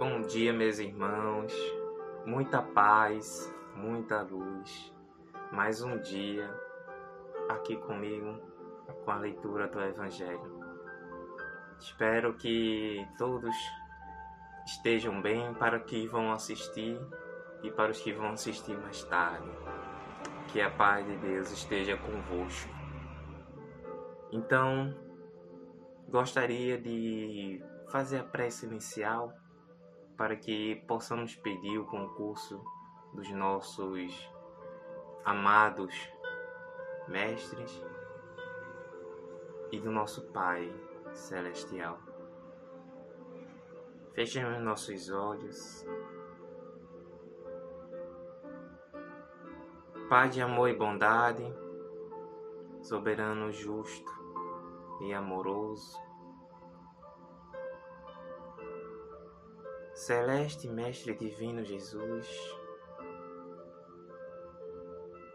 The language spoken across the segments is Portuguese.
Bom dia, meus irmãos. Muita paz, muita luz. Mais um dia aqui comigo com a leitura do Evangelho. Espero que todos estejam bem para que vão assistir e para os que vão assistir mais tarde. Que a paz de Deus esteja convosco. Então, gostaria de fazer a prece inicial para que possamos pedir o concurso dos nossos amados mestres e do nosso Pai Celestial. Fechemos nossos olhos. Pai de amor e bondade, soberano justo e amoroso, Celeste Mestre Divino Jesus,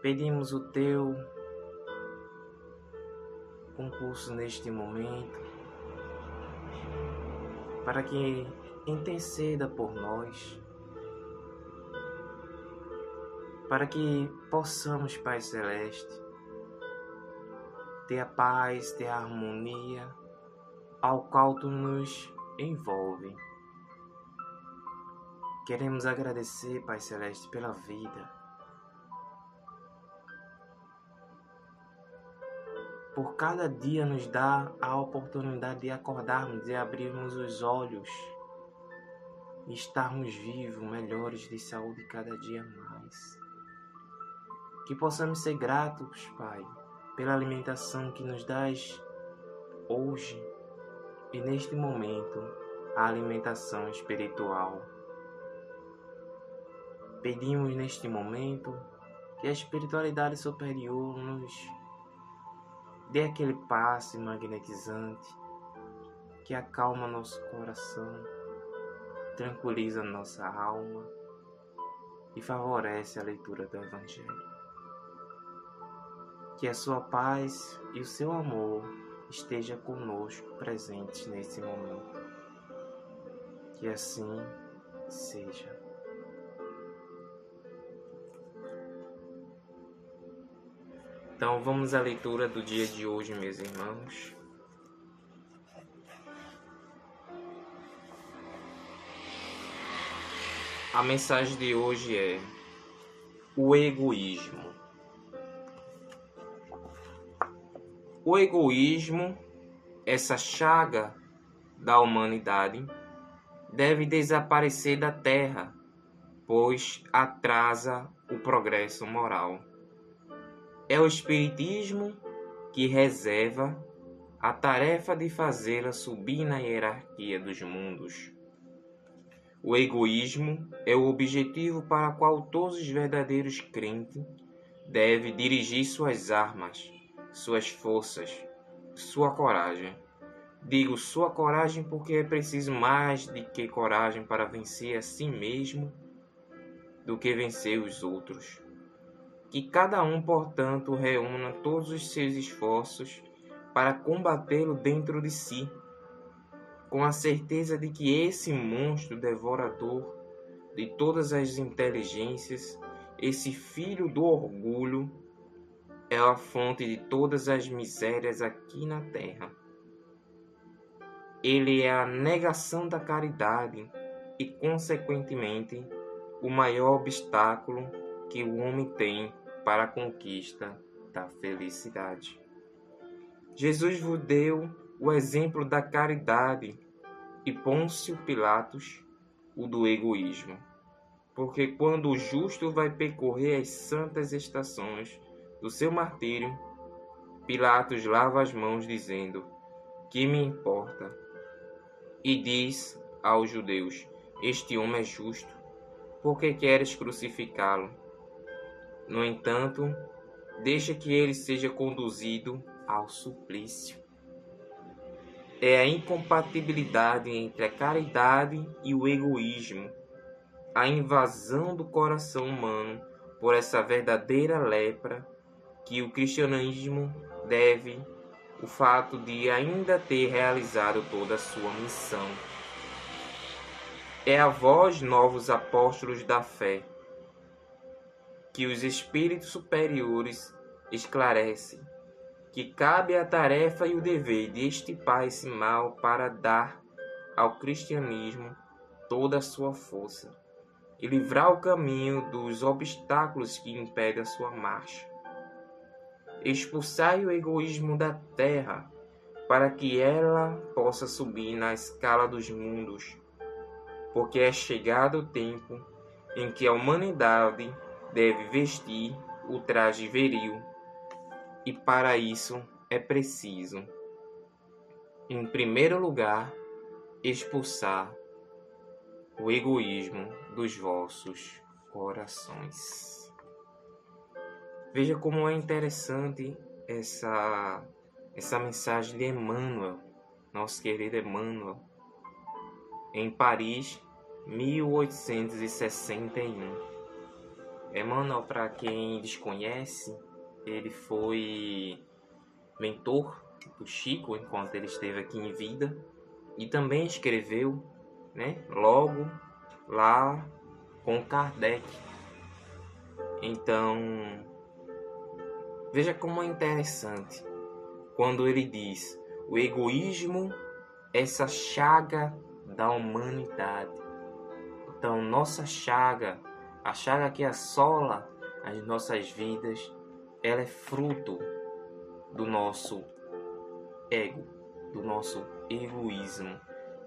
pedimos o teu concurso neste momento para que interceda por nós, para que possamos, Pai Celeste, ter a paz, ter a harmonia ao qual tu nos envolve. Queremos agradecer, Pai Celeste, pela vida. Por cada dia nos dá a oportunidade de acordarmos, de abrirmos os olhos e estarmos vivos, melhores de saúde cada dia mais. Que possamos ser gratos, Pai, pela alimentação que nos dás hoje e neste momento, a alimentação espiritual Pedimos neste momento que a espiritualidade superior nos dê aquele passe magnetizante que acalma nosso coração, tranquiliza nossa alma e favorece a leitura do Evangelho. Que a sua paz e o seu amor esteja conosco presentes nesse momento. Que assim seja. Então vamos à leitura do dia de hoje, meus irmãos. A mensagem de hoje é o egoísmo. O egoísmo, essa chaga da humanidade, deve desaparecer da terra, pois atrasa o progresso moral. É o Espiritismo que reserva a tarefa de fazê-la subir na hierarquia dos mundos. O egoísmo é o objetivo para o qual todos os verdadeiros crentes devem dirigir suas armas, suas forças, sua coragem. Digo sua coragem porque é preciso mais de que coragem para vencer a si mesmo do que vencer os outros. Que cada um, portanto, reúna todos os seus esforços para combatê-lo dentro de si, com a certeza de que esse monstro devorador de todas as inteligências, esse filho do orgulho, é a fonte de todas as misérias aqui na terra. Ele é a negação da caridade e, consequentemente, o maior obstáculo que o homem tem para a conquista da felicidade. Jesus vos deu o exemplo da caridade e Pôncio Pilatos o do egoísmo. Porque quando o justo vai percorrer as santas estações do seu martírio, Pilatos lava as mãos dizendo: Que me importa? E diz aos judeus: Este homem é justo, por que queres crucificá-lo? No entanto, deixa que ele seja conduzido ao suplício. É a incompatibilidade entre a caridade e o egoísmo, a invasão do coração humano por essa verdadeira lepra que o cristianismo deve o fato de ainda ter realizado toda a sua missão. É a vós, novos apóstolos da fé, que os espíritos superiores esclarecem que cabe a tarefa e o dever de estipar esse mal para dar ao cristianismo toda a sua força e livrar o caminho dos obstáculos que impedem a sua marcha. Expulsai o egoísmo da terra para que ela possa subir na escala dos mundos, porque é chegado o tempo em que a humanidade deve vestir o traje viril e para isso é preciso, em primeiro lugar, expulsar o egoísmo dos vossos corações. Veja como é interessante essa, essa mensagem de Emmanuel, nosso querido Emmanuel, em Paris, 1861. Emmanuel, para quem desconhece, ele foi mentor do Chico enquanto ele esteve aqui em vida e também escreveu, né, logo lá com Kardec. Então, veja como é interessante quando ele diz: o egoísmo, essa chaga da humanidade. Então, nossa chaga, a chaga que assola as nossas vidas, ela é fruto do nosso ego, do nosso egoísmo.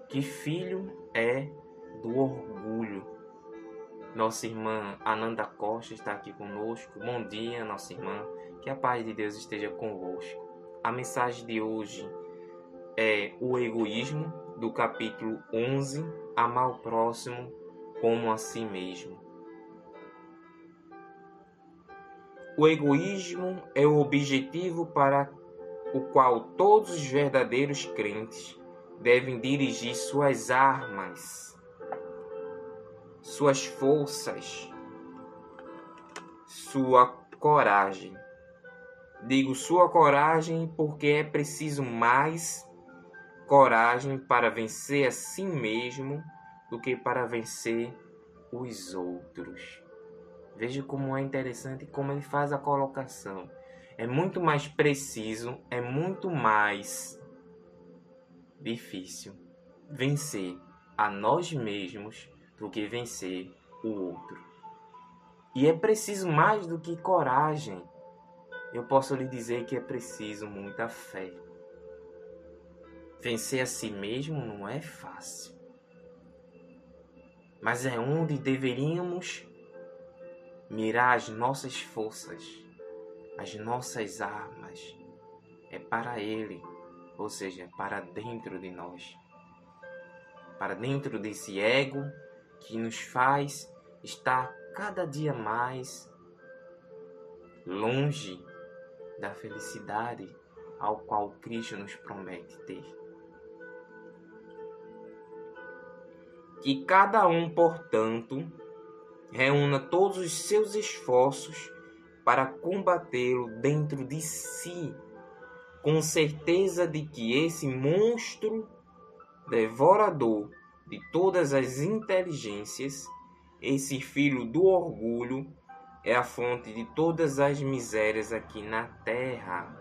Que filho é do orgulho. Nossa irmã Ananda Costa está aqui conosco. Bom dia, nossa irmã. Que a paz de Deus esteja convosco. A mensagem de hoje é o egoísmo, do capítulo 11, Amar o próximo como a si mesmo. O egoísmo é o objetivo para o qual todos os verdadeiros crentes devem dirigir suas armas, suas forças, sua coragem. Digo sua coragem porque é preciso mais coragem para vencer a si mesmo do que para vencer os outros. Veja como é interessante como ele faz a colocação. É muito mais preciso, é muito mais difícil vencer a nós mesmos do que vencer o outro. E é preciso mais do que coragem. Eu posso lhe dizer que é preciso muita fé. Vencer a si mesmo não é fácil. Mas é onde deveríamos mirar as nossas forças, as nossas armas, é para Ele, ou seja, para dentro de nós, para dentro desse ego que nos faz estar cada dia mais longe da felicidade ao qual Cristo nos promete ter. Que cada um, portanto, reúna todos os seus esforços para combatê-lo dentro de si, com certeza de que esse monstro devorador de todas as inteligências, esse filho do orgulho, é a fonte de todas as misérias aqui na terra.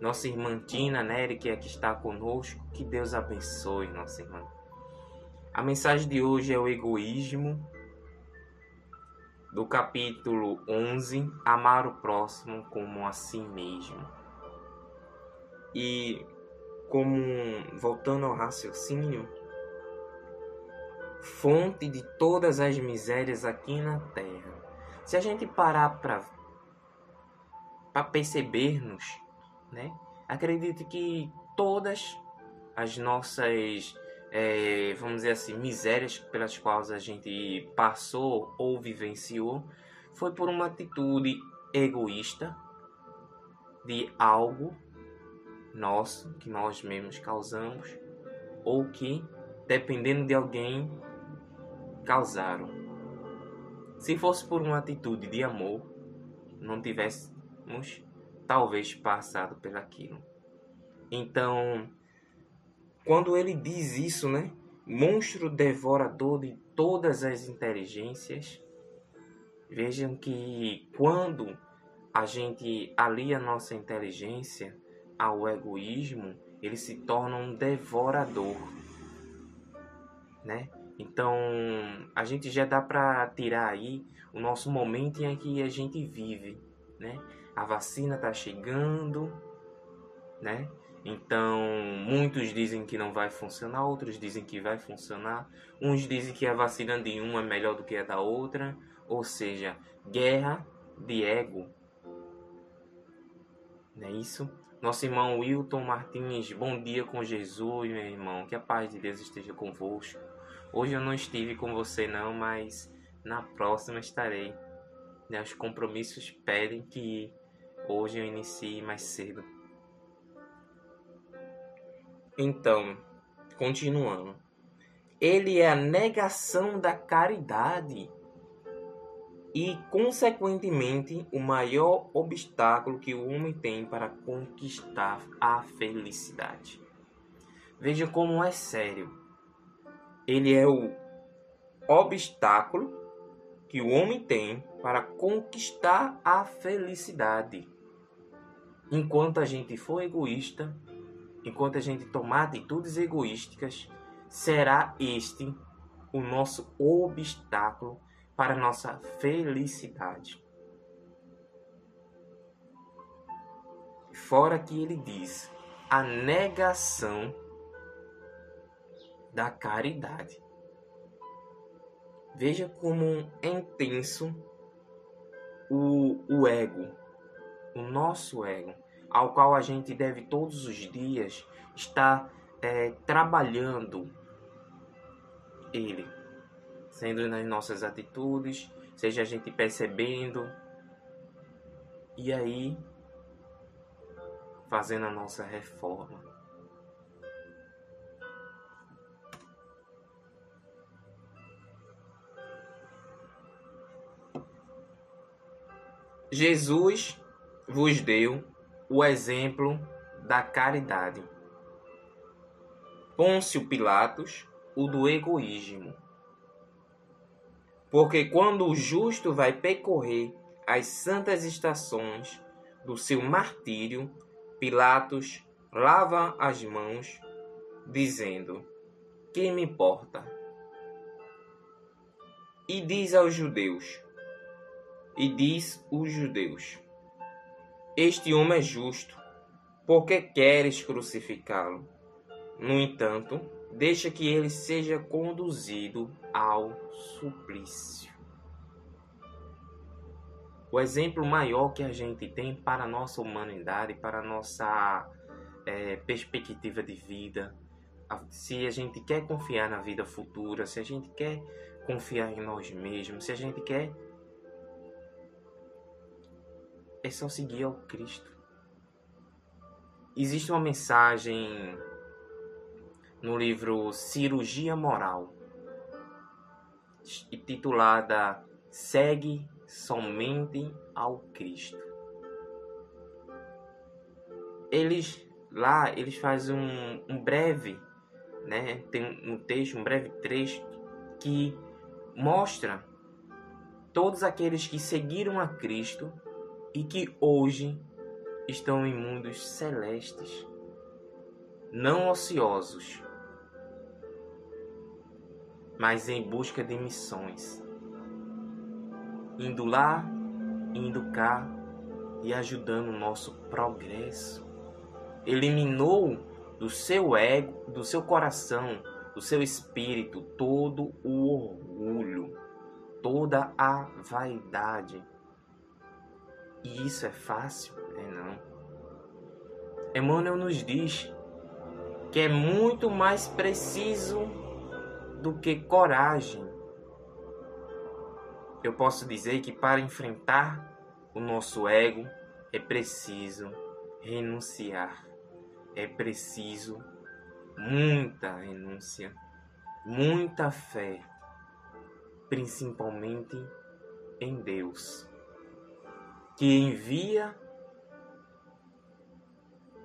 Nossa irmã Tina Nery, que aqui está conosco, que Deus abençoe, nossa irmã. A mensagem de hoje é o egoísmo do capítulo 11, Amar o próximo como a si mesmo. E como voltando ao raciocínio, fonte de todas as misérias aqui na terra. Se a gente parar para para percebermos, né? Acredito que todas as nossas é, vamos dizer assim, misérias pelas quais a gente passou ou vivenciou, foi por uma atitude egoísta de algo nosso que nós mesmos causamos ou que, dependendo de alguém, causaram. Se fosse por uma atitude de amor, não tivéssemos talvez passado pelaquilo. Então, quando ele diz isso, né? monstro devorador de todas as inteligências. Vejam que quando a gente alia nossa inteligência ao egoísmo, ele se torna um devorador, né? Então, a gente já dá para tirar aí o nosso momento em que a gente vive, né? A vacina está chegando, né? Então, muitos dizem que não vai funcionar, outros dizem que vai funcionar. Uns dizem que a vacina de uma é melhor do que a da outra, ou seja, guerra de ego. Não é isso? Nosso irmão Wilton Martins, bom dia com Jesus, meu irmão. Que a paz de Deus esteja convosco. Hoje eu não estive com você não, mas na próxima estarei. Né, os compromissos pedem que hoje eu inicie mais cedo. Então, continuando. Ele é a negação da caridade e, consequentemente, o maior obstáculo que o homem tem para conquistar a felicidade. Veja como é sério. Ele é o obstáculo que o homem tem para conquistar a felicidade. Enquanto a gente for egoísta, enquanto a gente tomar atitudes egoísticas, será este o nosso obstáculo para nossa felicidade. Fora que ele diz a negação da caridade. Veja como é intenso o, o ego, o nosso ego, ao qual a gente deve todos os dias estar é, trabalhando ele, sendo nas nossas atitudes, seja a gente percebendo e aí fazendo a nossa reforma. Jesus vos deu o exemplo da caridade. Pôncio Pilatos, o do egoísmo. Porque quando o justo vai percorrer as santas estações do seu martírio, Pilatos lava as mãos, dizendo: Que me importa? E diz aos judeus: e diz os judeus: Este homem é justo, porque queres crucificá-lo? No entanto, deixa que ele seja conduzido ao suplício. O exemplo maior que a gente tem para a nossa humanidade, para a nossa é, perspectiva de vida, se a gente quer confiar na vida futura, se a gente quer confiar em nós mesmos, se a gente quer é só seguir ao Cristo. Existe uma mensagem no livro Cirurgia Moral, titulada Segue somente ao Cristo. Eles lá eles fazem um, um breve, né, tem um texto, um breve trecho que mostra todos aqueles que seguiram a Cristo e que hoje estão em mundos celestes, não ociosos, mas em busca de missões, indo lá, indo cá e ajudando o nosso progresso. Eliminou do seu ego, do seu coração, do seu espírito todo o orgulho, toda a vaidade e isso é fácil? É não. Emmanuel nos diz que é muito mais preciso do que coragem. Eu posso dizer que para enfrentar o nosso ego é preciso renunciar. É preciso muita renúncia, muita fé, principalmente em Deus que envia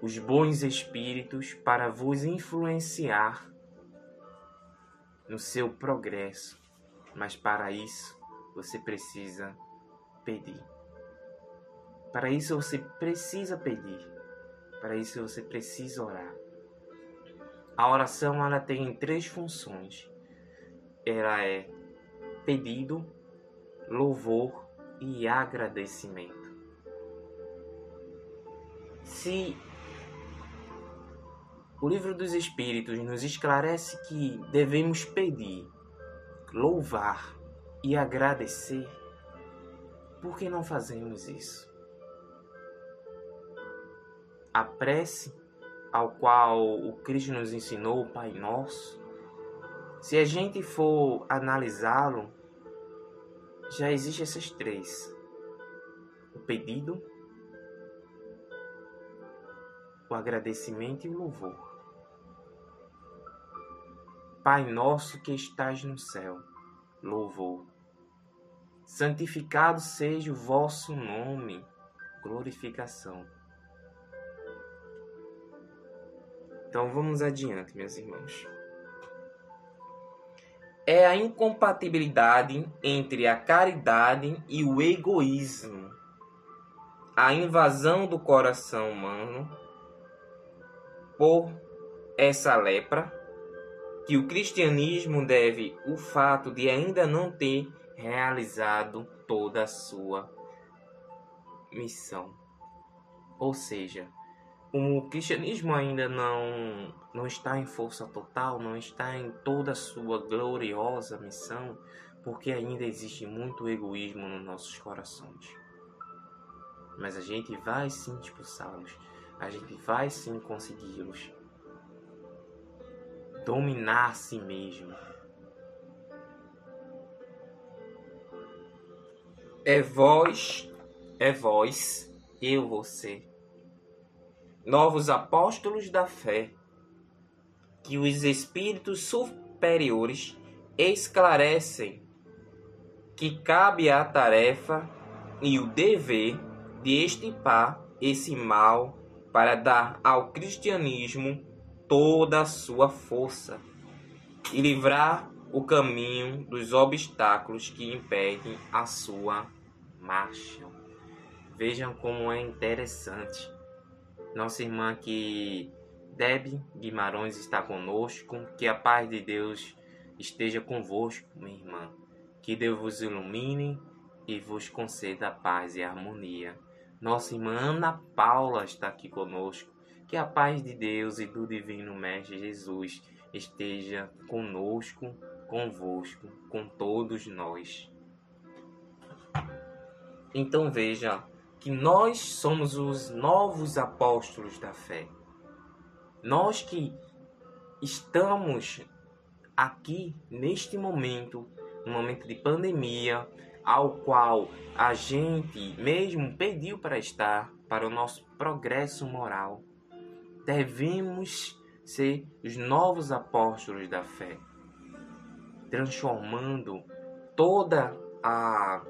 os bons espíritos para vos influenciar no seu progresso, mas para isso você precisa pedir. Para isso você precisa pedir. Para isso você precisa orar. A oração ela tem três funções. Ela é pedido, louvor e agradecimento. Se o livro dos Espíritos nos esclarece que devemos pedir, louvar e agradecer, por que não fazemos isso? A prece ao qual o Cristo nos ensinou, o Pai Nosso, se a gente for analisá-lo, já existem essas três: o pedido, o agradecimento e o louvor. Pai nosso que estás no céu, louvor. Santificado seja o vosso nome, glorificação. Então vamos adiante, meus irmãos. É a incompatibilidade entre a caridade e o egoísmo. A invasão do coração humano por essa lepra que o cristianismo deve o fato de ainda não ter realizado toda a sua missão. Ou seja, o cristianismo ainda não, não está em força total, não está em toda a sua gloriosa missão, porque ainda existe muito egoísmo nos nossos corações. Mas a gente vai sim expulsá-los, a gente vai sim consegui-los. Dominar a si mesmo. É vós, é vós, eu, você, novos apóstolos da fé, que os espíritos superiores esclarecem que cabe a tarefa e o dever de estipar esse mal para dar ao cristianismo toda a sua força e livrar o caminho dos obstáculos que impedem a sua marcha. Vejam como é interessante. Nossa irmã aqui, Deb Guimarães, está conosco. Que a paz de Deus esteja convosco, minha irmã. Que Deus vos ilumine e vos conceda paz e harmonia. Nossa irmã Ana Paula está aqui conosco. Que a paz de Deus e do Divino Mestre Jesus esteja conosco, convosco, com todos nós. Então veja que nós somos os novos apóstolos da fé. Nós que estamos aqui neste momento, no momento de pandemia, ao qual a gente mesmo pediu para estar para o nosso progresso moral devemos ser os novos apóstolos da fé, transformando toda a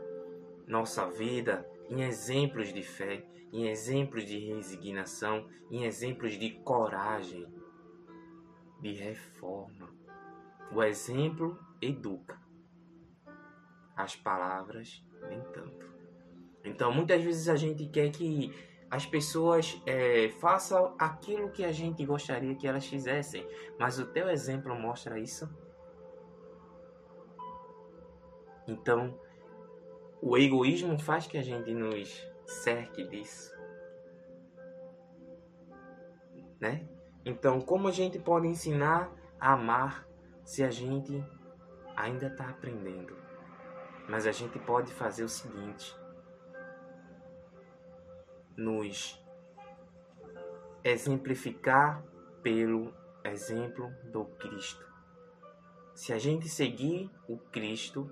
nossa vida em exemplos de fé, em exemplos de resignação, em exemplos de coragem, de reforma. O exemplo educa, as palavras nem tanto. Então, muitas vezes a gente quer que as pessoas é, façam aquilo que a gente gostaria que elas fizessem, mas o teu exemplo mostra isso. Então, o egoísmo faz que a gente nos cerque disso, né? Então, como a gente pode ensinar a amar se a gente ainda está aprendendo? Mas a gente pode fazer o seguinte: nos exemplificar pelo exemplo do Cristo. Se a gente seguir o Cristo,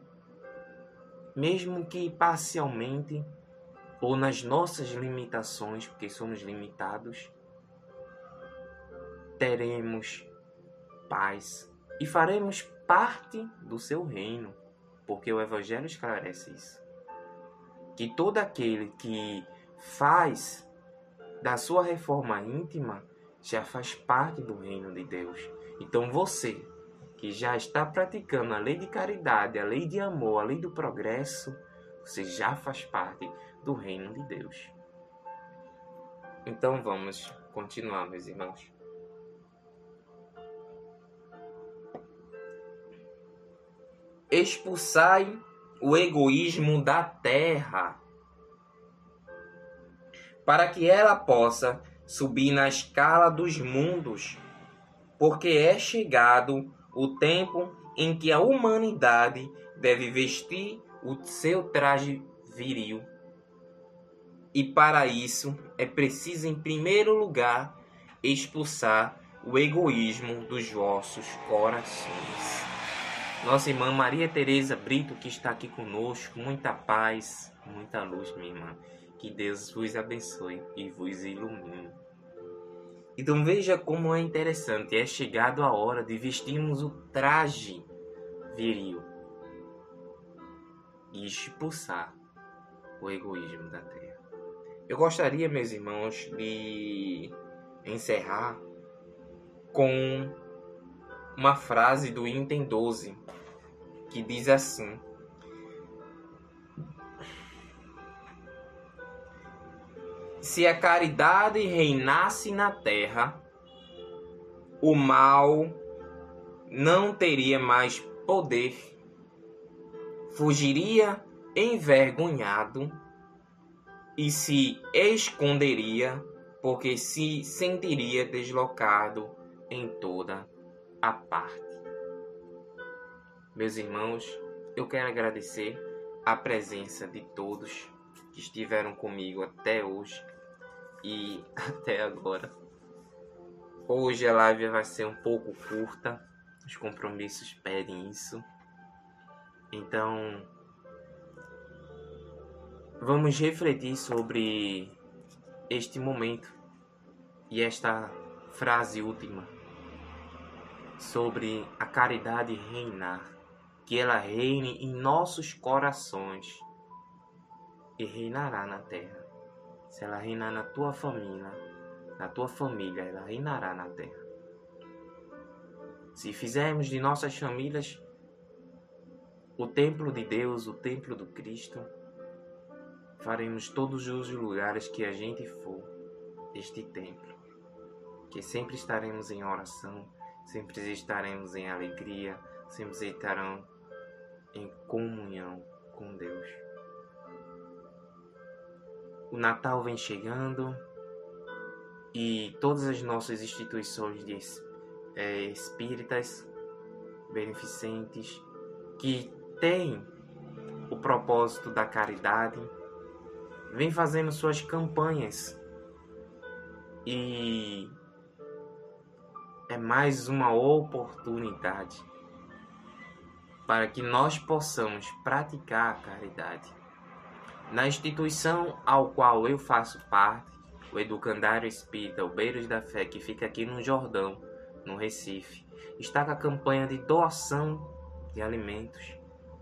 mesmo que parcialmente ou nas nossas limitações, porque somos limitados, teremos paz e faremos parte do seu reino, porque o Evangelho esclarece isso. Que todo aquele que faz da sua reforma íntima já faz parte do reino de Deus. Então você que já está praticando a lei de caridade, a lei de amor, a lei do progresso, você já faz parte do reino de Deus. Então vamos continuar, meus irmãos. Expulsai o egoísmo da terra, para que ela possa subir na escala dos mundos, porque é chegado o tempo em que a humanidade deve vestir o seu traje viril. E para isso é preciso, em primeiro lugar, expulsar o egoísmo dos vossos corações. Nossa irmã Maria Tereza Brito, que está aqui conosco, muita paz, muita luz, minha irmã. Que Deus vos abençoe e vos ilumine. Então veja como é interessante, é chegado a hora de vestirmos o traje viril e expulsar o egoísmo da terra. Eu gostaria, meus irmãos, de encerrar com uma frase do Item 12, que diz assim: Se a caridade reinasse na terra, o mal não teria mais poder, fugiria envergonhado e se esconderia, porque se sentiria deslocado em toda a parte. Meus irmãos, eu quero agradecer a presença de todos que estiveram comigo até hoje e até agora. Hoje a live vai ser um pouco curta, os compromissos pedem isso. Então, vamos refletir sobre este momento e esta frase última sobre a caridade reinar, que ela reine em nossos corações e reinará na terra. Se ela reinar na tua família, na tua família, ela reinará na terra. Se fizermos de nossas famílias o templo de Deus, o templo do Cristo, faremos todos os lugares que a gente for este templo, que sempre estaremos em oração, sempre estaremos em alegria, sempre estarão em comunhão com Deus. O Natal vem chegando e todas as nossas instituições de, é, espíritas beneficentes que têm o propósito da caridade vem fazendo suas campanhas e mais uma oportunidade para que nós possamos praticar a caridade. Na instituição ao qual eu faço parte, o Educandário Espírita Obeiros da Fé, que fica aqui no Jordão, no Recife, está com a campanha de doação de alimentos.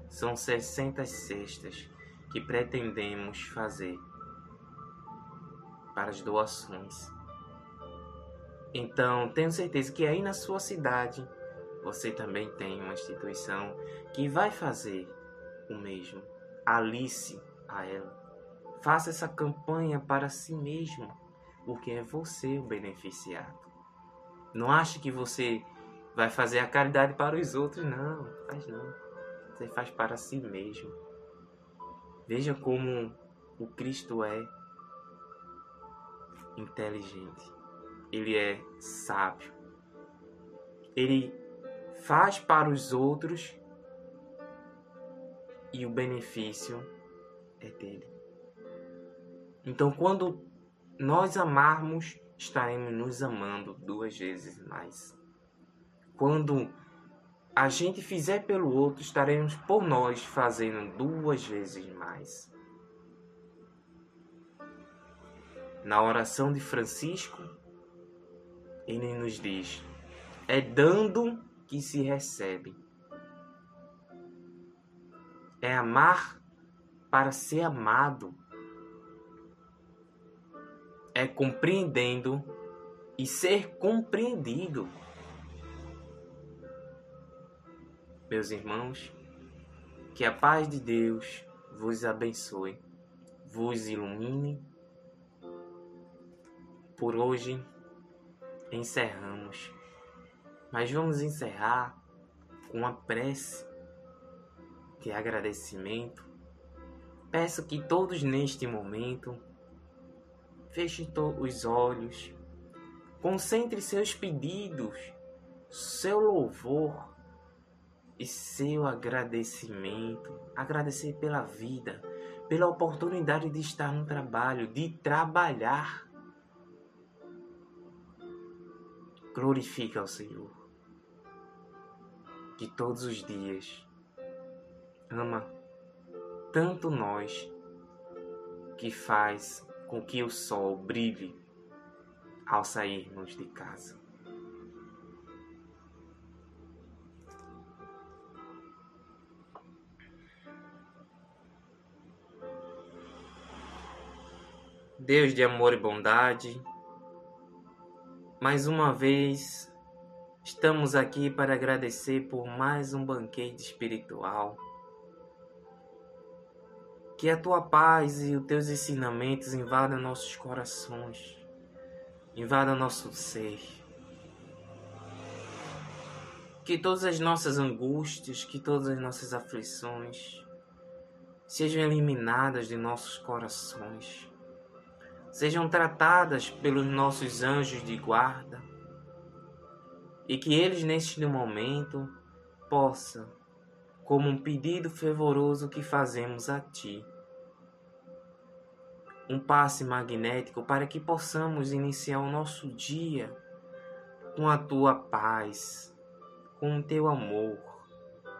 São 60 cestas que pretendemos fazer para as doações. Então, tenho certeza que aí na sua cidade você também tem uma instituição que vai fazer o mesmo. Alice a ela. Faça essa campanha para si mesmo, porque é você o beneficiado. Não ache que você vai fazer a caridade para os outros, não, faz não. Você faz para si mesmo. Veja como o Cristo é inteligente ele é sábio. Ele faz para os outros e o benefício é dele. Então, quando nós amarmos, estaremos nos amando duas vezes mais. Quando a gente fizer pelo outro, estaremos por nós fazendo duas vezes mais. Na oração de Francisco, ele nos diz: é dando que se recebe. É amar para ser amado. É compreendendo e ser compreendido. meus irmãos, que a paz de Deus vos abençoe, vos ilumine. Por hoje encerramos, mas vamos encerrar com uma prece de agradecimento. Peço que todos neste momento fechem os olhos, concentre seus pedidos, seu louvor e seu agradecimento. Agradecer pela vida, pela oportunidade de estar no trabalho, de trabalhar. Glorifique ao Senhor, que todos os dias ama tanto nós que faz com que o sol brilhe ao sairmos de casa. Deus de amor e bondade, mais uma vez estamos aqui para agradecer por mais um banquete espiritual. Que a tua paz e os teus ensinamentos invadam nossos corações, invadam nosso ser. Que todas as nossas angústias, que todas as nossas aflições sejam eliminadas de nossos corações sejam tratadas pelos nossos anjos de guarda e que eles neste momento possam, como um pedido fervoroso que fazemos a Ti, um passe magnético para que possamos iniciar o nosso dia com a Tua paz, com o Teu amor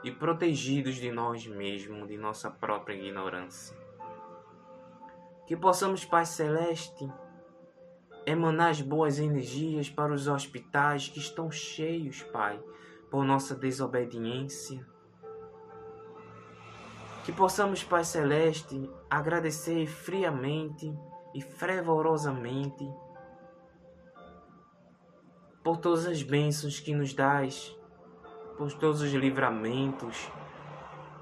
e protegidos de nós mesmos, de nossa própria ignorância. Que possamos, Pai Celeste, emanar as boas energias para os hospitais que estão cheios, Pai, por nossa desobediência. Que possamos, Pai Celeste, agradecer friamente e fervorosamente por todas as bênçãos que nos dás, por todos os livramentos,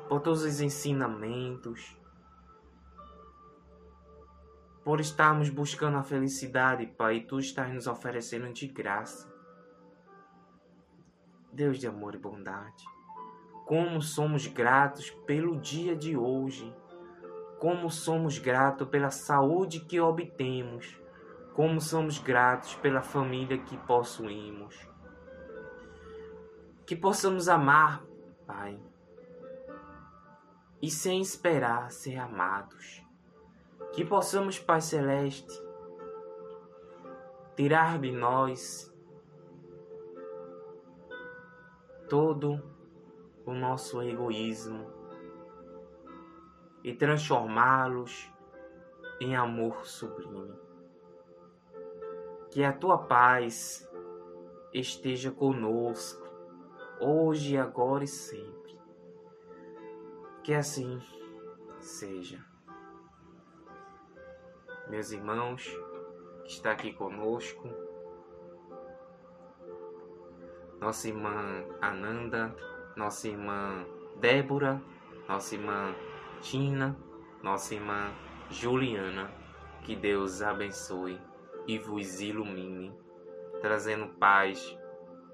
por todos os ensinamentos, por estarmos buscando a felicidade, Pai, e Tu estás nos oferecendo de graça. Deus de amor e bondade, como somos gratos pelo dia de hoje, como somos gratos pela saúde que obtemos, como somos gratos pela família que possuímos. Que possamos amar, Pai, e sem esperar ser amados que possamos, Pai Celeste, tirar de nós todo o nosso egoísmo e transformá-los em amor sublime. Que a tua paz esteja conosco, hoje, agora e sempre. Que assim seja meus irmãos que está aqui conosco, nossa irmã Ananda, nossa irmã Débora, nossa irmã Tina, nossa irmã Juliana. Que Deus abençoe e vos ilumine, trazendo paz,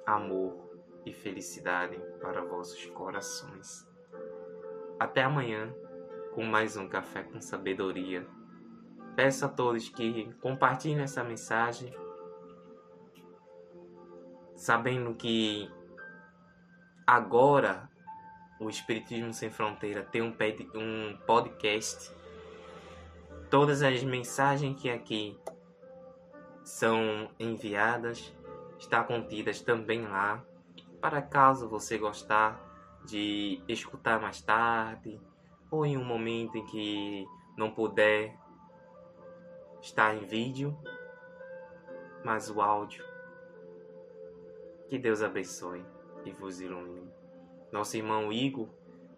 amor e felicidade para vossos corações. Até amanhã com mais um Café com Sabedoria Peço a todos que compartilhem essa mensagem, sabendo que agora o Espiritismo Sem Fronteira tem um, podcast. Todas as mensagens que aqui são enviadas estão contidas também lá, para caso você gostar de escutar mais tarde ou em um momento em que não puder está em vídeo, mas o áudio. Que Deus abençoe e vos ilumine. Nosso irmão Igor,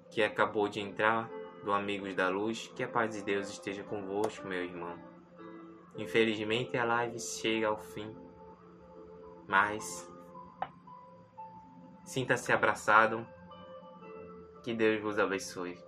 que acabou de entrar do Amigos da Luz, que a paz de Deus esteja convosco, meu irmão. Infelizmente a live chega ao fim, mas sinta-se abraçado Que Deus vos abençoe.